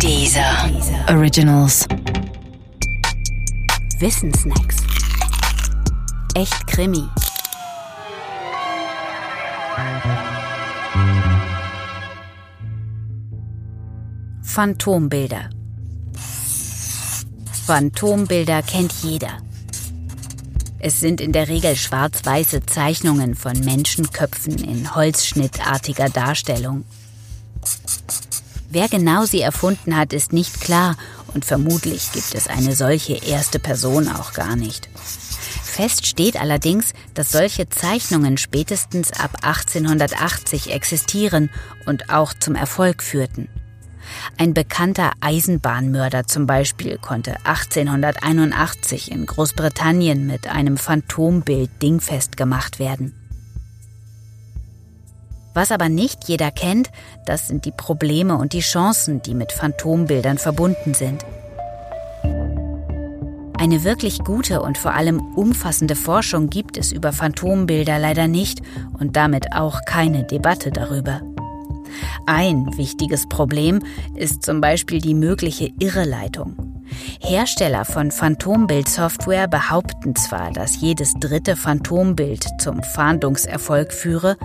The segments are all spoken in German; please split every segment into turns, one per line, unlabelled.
Dieser Originals.
Wissensnacks. Echt Krimi. Phantombilder. Phantombilder kennt jeder. Es sind in der Regel schwarz-weiße Zeichnungen von Menschenköpfen in holzschnittartiger Darstellung. Wer genau sie erfunden hat, ist nicht klar und vermutlich gibt es eine solche erste Person auch gar nicht. Fest steht allerdings, dass solche Zeichnungen spätestens ab 1880 existieren und auch zum Erfolg führten. Ein bekannter Eisenbahnmörder zum Beispiel konnte 1881 in Großbritannien mit einem Phantombild dingfest gemacht werden. Was aber nicht jeder kennt, das sind die Probleme und die Chancen, die mit Phantombildern verbunden sind. Eine wirklich gute und vor allem umfassende Forschung gibt es über Phantombilder leider nicht und damit auch keine Debatte darüber. Ein wichtiges Problem ist zum Beispiel die mögliche Irreleitung. Hersteller von Phantombildsoftware behaupten zwar, dass jedes dritte Phantombild zum Fahndungserfolg führe,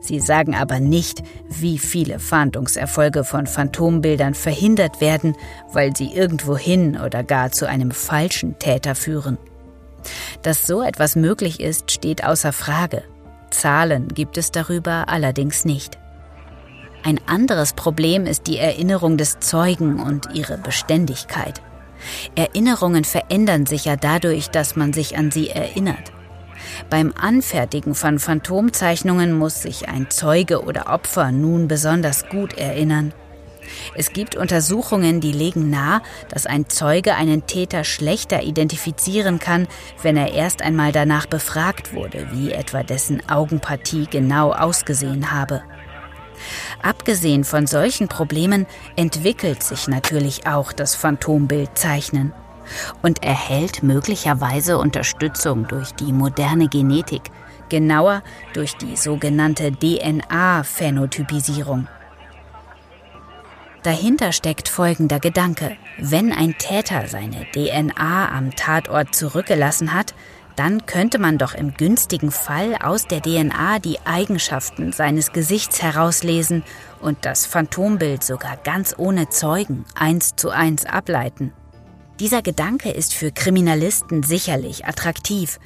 sie sagen aber nicht, wie viele Fahndungserfolge von Phantombildern verhindert werden, weil sie irgendwohin oder gar zu einem falschen Täter führen. Dass so etwas möglich ist, steht außer Frage. Zahlen gibt es darüber allerdings nicht. Ein anderes Problem ist die Erinnerung des Zeugen und ihre Beständigkeit. Erinnerungen verändern sich ja dadurch, dass man sich an sie erinnert. Beim Anfertigen von Phantomzeichnungen muss sich ein Zeuge oder Opfer nun besonders gut erinnern. Es gibt Untersuchungen, die legen nahe, dass ein Zeuge einen Täter schlechter identifizieren kann, wenn er erst einmal danach befragt wurde, wie etwa dessen Augenpartie genau ausgesehen habe. Abgesehen von solchen Problemen entwickelt sich natürlich auch das Phantombildzeichnen und erhält möglicherweise Unterstützung durch die moderne Genetik, genauer durch die sogenannte DNA-Phänotypisierung. Dahinter steckt folgender Gedanke. Wenn ein Täter seine DNA am Tatort zurückgelassen hat, dann könnte man doch im günstigen Fall aus der DNA die Eigenschaften seines Gesichts herauslesen und das Phantombild sogar ganz ohne Zeugen eins zu eins ableiten. Dieser Gedanke ist für Kriminalisten sicherlich attraktiv,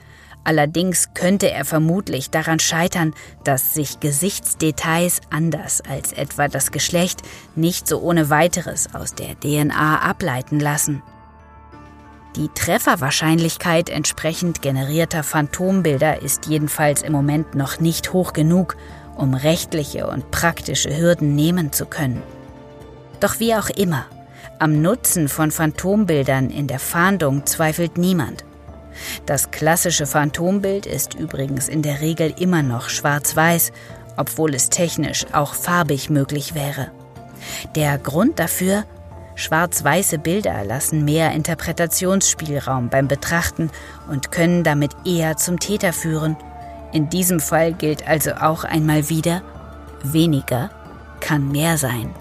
allerdings könnte er vermutlich daran scheitern, dass sich Gesichtsdetails anders als etwa das Geschlecht nicht so ohne weiteres aus der DNA ableiten lassen. Die Trefferwahrscheinlichkeit entsprechend generierter Phantombilder ist jedenfalls im Moment noch nicht hoch genug, um rechtliche und praktische Hürden nehmen zu können. Doch wie auch immer, am Nutzen von Phantombildern in der Fahndung zweifelt niemand. Das klassische Phantombild ist übrigens in der Regel immer noch schwarz-weiß, obwohl es technisch auch farbig möglich wäre. Der Grund dafür Schwarz-weiße Bilder lassen mehr Interpretationsspielraum beim Betrachten und können damit eher zum Täter führen. In diesem Fall gilt also auch einmal wieder, weniger kann mehr sein.